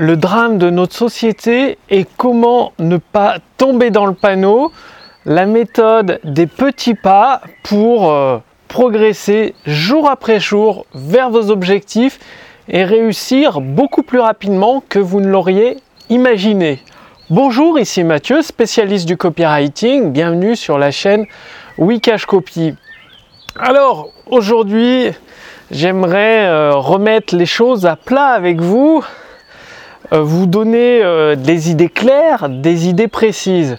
le drame de notre société et comment ne pas tomber dans le panneau, la méthode des petits pas pour euh, progresser jour après jour vers vos objectifs et réussir beaucoup plus rapidement que vous ne l'auriez imaginé. Bonjour, ici Mathieu, spécialiste du copywriting. Bienvenue sur la chaîne Wikash Copy. Alors, aujourd'hui, j'aimerais euh, remettre les choses à plat avec vous vous donner euh, des idées claires, des idées précises.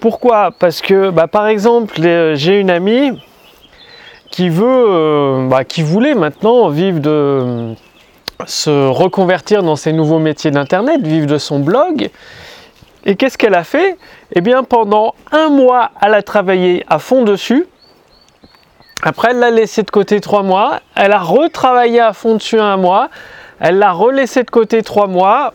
Pourquoi? Parce que, bah, par exemple, j'ai une amie qui veut, euh, bah, qui voulait maintenant vivre de se reconvertir dans ses nouveaux métiers d'internet, vivre de son blog. Et qu'est-ce qu'elle a fait? Eh bien, pendant un mois, elle a travaillé à fond dessus. Après, elle l'a laissé de côté trois mois. Elle a retravaillé à fond dessus un mois. Elle l'a relaissé de côté trois mois.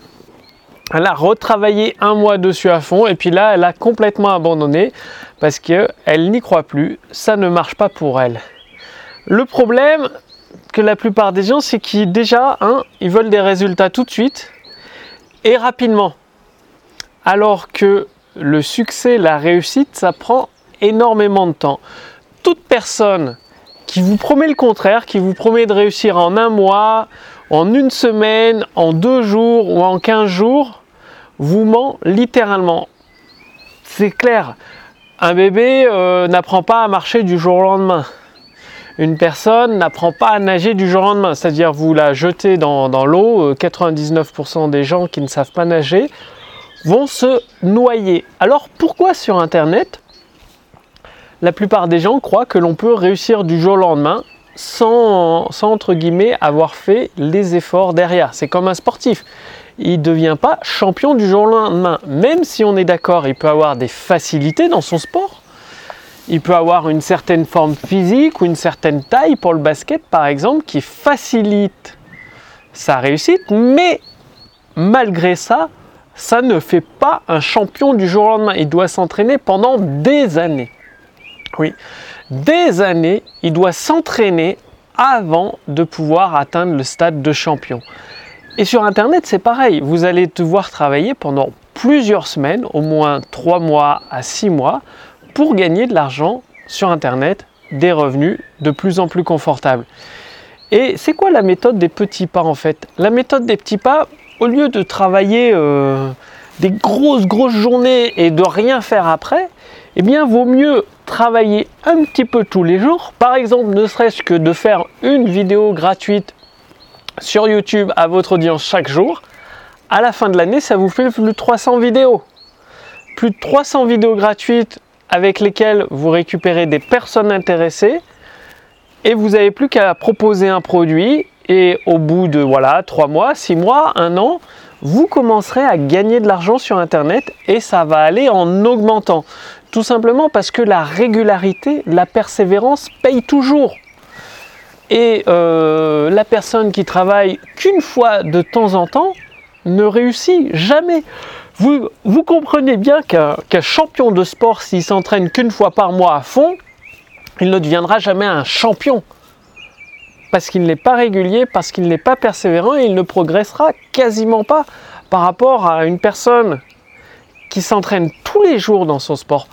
Elle a retravaillé un mois dessus à fond et puis là, elle a complètement abandonné parce qu'elle n'y croit plus. Ça ne marche pas pour elle. Le problème que la plupart des gens, c'est qu'ils déjà, hein, ils veulent des résultats tout de suite et rapidement. Alors que le succès, la réussite, ça prend énormément de temps. Toute personne qui vous promet le contraire, qui vous promet de réussir en un mois, en une semaine, en deux jours ou en quinze jours, vous ment littéralement. C'est clair, un bébé euh, n'apprend pas à marcher du jour au lendemain. Une personne n'apprend pas à nager du jour au lendemain, c'est-à-dire vous la jetez dans, dans l'eau, 99% des gens qui ne savent pas nager vont se noyer. Alors pourquoi sur Internet la plupart des gens croient que l'on peut réussir du jour au lendemain sans, entre guillemets avoir fait les efforts derrière. C'est comme un sportif. Il ne devient pas champion du jour au lendemain. Même si on est d'accord, il peut avoir des facilités dans son sport. Il peut avoir une certaine forme physique ou une certaine taille pour le basket par exemple qui facilite sa réussite. Mais malgré ça, ça ne fait pas un champion du jour au lendemain. Il doit s'entraîner pendant des années. Oui, des années, il doit s'entraîner avant de pouvoir atteindre le stade de champion. Et sur Internet, c'est pareil. Vous allez devoir travailler pendant plusieurs semaines, au moins 3 mois à 6 mois, pour gagner de l'argent sur Internet, des revenus de plus en plus confortables. Et c'est quoi la méthode des petits pas en fait? La méthode des petits pas, au lieu de travailler euh, des grosses grosses journées et de rien faire après, eh bien vaut mieux travailler un petit peu tous les jours. Par exemple, ne serait-ce que de faire une vidéo gratuite sur YouTube à votre audience chaque jour. À la fin de l'année, ça vous fait plus de 300 vidéos. Plus de 300 vidéos gratuites avec lesquelles vous récupérez des personnes intéressées et vous n'avez plus qu'à proposer un produit et au bout de voilà 3 mois, 6 mois, 1 an, vous commencerez à gagner de l'argent sur internet et ça va aller en augmentant. Tout simplement parce que la régularité, la persévérance paye toujours. Et euh, la personne qui travaille qu'une fois de temps en temps ne réussit jamais. Vous, comprenez bien qu'un qu champion de sport, s'il s'entraîne qu'une fois par mois à fond, il ne deviendra jamais un champion. Parce qu'il n'est pas régulier, parce qu'il n'est pas persévérant et il ne progressera quasiment pas par rapport à une personne qui s'entraîne tous les jours dans son sport.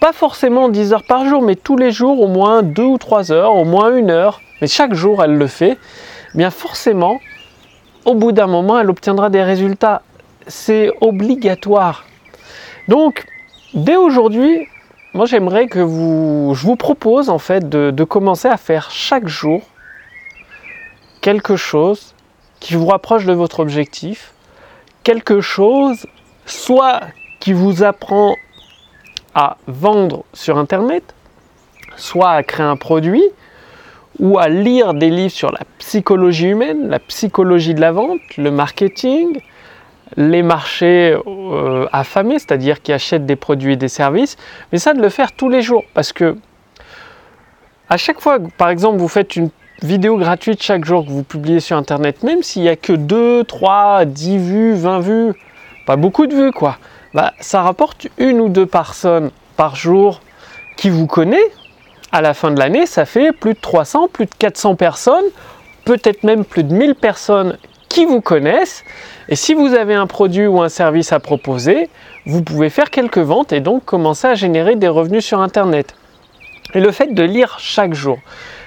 Pas forcément 10 heures par jour, mais tous les jours au moins 2 ou 3 heures, au moins une heure, mais chaque jour elle le fait, eh bien forcément, au bout d'un moment, elle obtiendra des résultats. C'est obligatoire. Donc, dès aujourd'hui, moi j'aimerais que vous, je vous propose en fait de commencer à faire chaque jour quelque chose qui vous rapproche de votre objectif, quelque chose soit qui vous apprend à vendre sur Internet, soit à créer un produit, ou à lire des livres sur la psychologie humaine, la psychologie de la vente, le marketing, les marchés euh, affamés, c'est-à-dire qui achètent des produits et des services, mais ça de le faire tous les jours, parce que à chaque fois, par exemple, vous faites une vidéo gratuite chaque jour que vous publiez sur Internet, même s'il n'y a que 2, 3, 10 vues, 20 vues, pas beaucoup de vues quoi, bah, ça rapporte une ou deux personnes par jour qui vous connaissent. À la fin de l'année, ça fait plus de 300, plus de 400 personnes, peut-être même plus de 1000 personnes qui vous connaissent. Et si vous avez un produit ou un service à proposer, vous pouvez faire quelques ventes et donc commencer à générer des revenus sur Internet. Et le fait de lire chaque jour.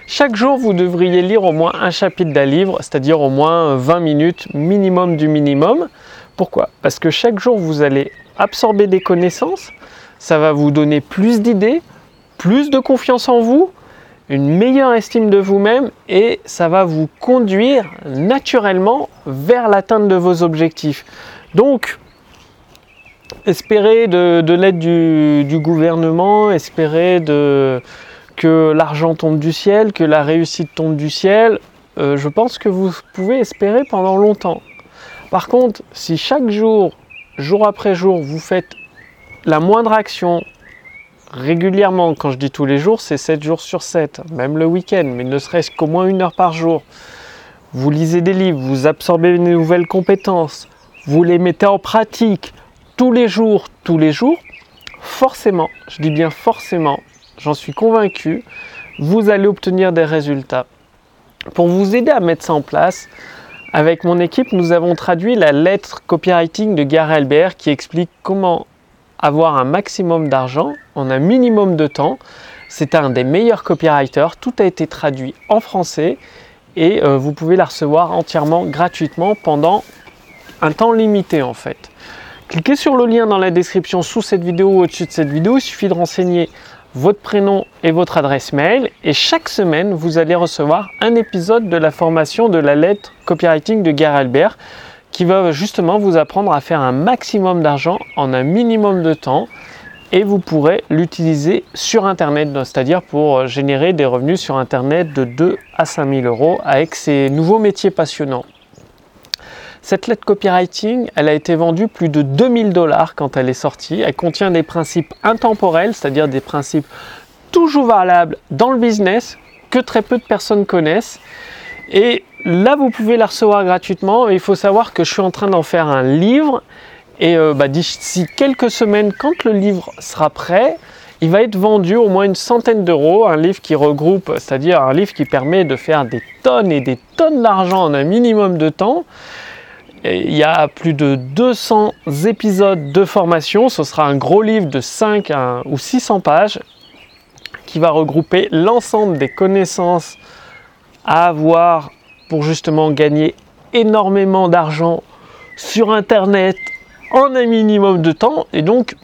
Chaque jour, vous devriez lire au moins un chapitre d'un livre, c'est-à-dire au moins 20 minutes minimum du minimum. Pourquoi? Parce que chaque jour, vous allez absorber des connaissances, ça va vous donner plus d'idées, plus de confiance en vous, une meilleure estime de vous-même et ça va vous conduire naturellement vers l'atteinte de vos objectifs. Donc, espérez de, l'aide du, gouvernement, espérez de, que l'argent tombe du ciel, que la réussite tombe du ciel, euh, je pense que vous pouvez espérer pendant longtemps. Par contre, si chaque jour, jour après jour, vous faites la moindre action régulièrement, quand je dis tous les jours, c'est 7 jours sur 7, même le week-end, mais ne serait-ce qu'au moins une heure par jour. Vous lisez des livres, vous absorbez des nouvelles compétences, vous les mettez en pratique tous les jours, tous les jours, forcément, je dis bien forcément, j'en suis convaincu, vous allez obtenir des résultats. Pour vous aider à mettre ça en place, avec mon équipe, nous avons traduit la lettre copywriting de Gary Albert qui explique comment avoir un maximum d'argent en un minimum de temps. C'est un des meilleurs copywriters. Tout a été traduit en français et euh, vous pouvez la recevoir entièrement gratuitement pendant un temps limité en fait. Cliquez sur le lien dans la description sous cette vidéo ou au-dessus de cette vidéo. Il suffit de renseigner votre prénom et votre adresse mail. Et chaque semaine, vous allez recevoir un épisode de la formation de la lettre copywriting de Gary Albert qui va justement vous apprendre à faire un maximum d'argent en un minimum de temps et vous pourrez l'utiliser sur Internet, c'est-à-dire pour générer des revenus sur Internet de 2 à 5 000 euros avec ces nouveaux métiers passionnants. Cette lettre copywriting, elle a été vendue plus de 2000 dollars quand elle est sortie. Elle contient des principes intemporels, c'est-à-dire des principes toujours valables dans le business que très peu de personnes connaissent. Et là, vous pouvez la recevoir gratuitement. il faut savoir que je suis en train d'en faire un livre. Et euh, bah, d'ici quelques semaines, quand le livre sera prêt, il va être vendu au moins une centaine d'euros. Un livre qui regroupe, c'est-à-dire un livre qui permet de faire des tonnes et des tonnes d'argent en un minimum de temps il y a plus de 200 épisodes de formation. Ce sera un gros livre de 5 ou 600 pages qui va regrouper l'ensemble des connaissances à avoir pour justement gagner énormément d'argent sur Internet en un minimum de temps. Et donc,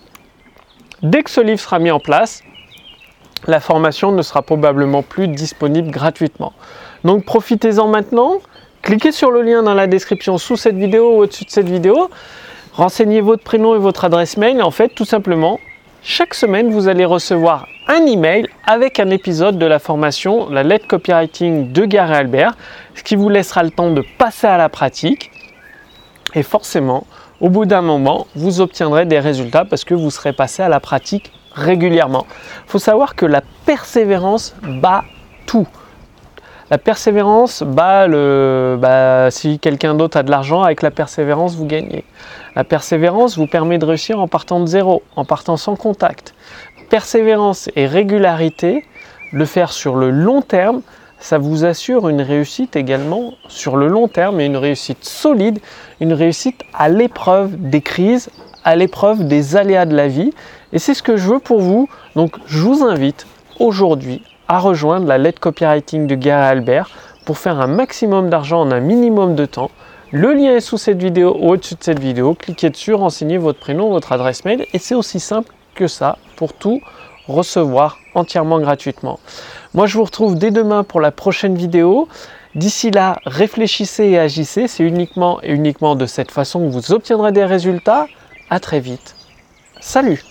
dès que ce livre sera mis en place, la formation ne sera probablement plus disponible gratuitement. Donc profitez-en maintenant. Cliquez sur le lien dans la description sous cette vidéo ou au-dessus de cette vidéo. Renseignez votre prénom et votre adresse mail. Et en fait, tout simplement, chaque semaine, vous allez recevoir un email avec un épisode de la formation La lettre copywriting de Gary Albert, ce qui vous laissera le temps de passer à la pratique. Et forcément, au bout d'un moment, vous obtiendrez des résultats parce que vous serez passé à la pratique régulièrement. Il faut savoir que la persévérance bat tout. La persévérance, bah, bah, si quelqu'un d'autre a de l'argent, avec la persévérance, vous gagnez. La persévérance vous permet de réussir en partant de zéro, en partant sans contact. Persévérance et régularité, le faire sur le long terme, ça vous assure une réussite également sur le long terme et une réussite solide, une réussite à l'épreuve des crises, à l'épreuve des aléas de la vie. Et c'est ce que je veux pour vous. Donc je vous invite aujourd'hui à rejoindre la lettre copywriting de Gary Albert pour faire un maximum d'argent en un minimum de temps. Le lien est sous cette vidéo ou au-dessus de cette vidéo. Cliquez dessus, renseignez votre prénom, votre adresse mail et c'est aussi simple que ça pour tout recevoir entièrement gratuitement. Moi je vous retrouve dès demain pour la prochaine vidéo. D'ici là, réfléchissez et agissez. C'est uniquement et uniquement de cette façon que vous obtiendrez des résultats. À très vite. Salut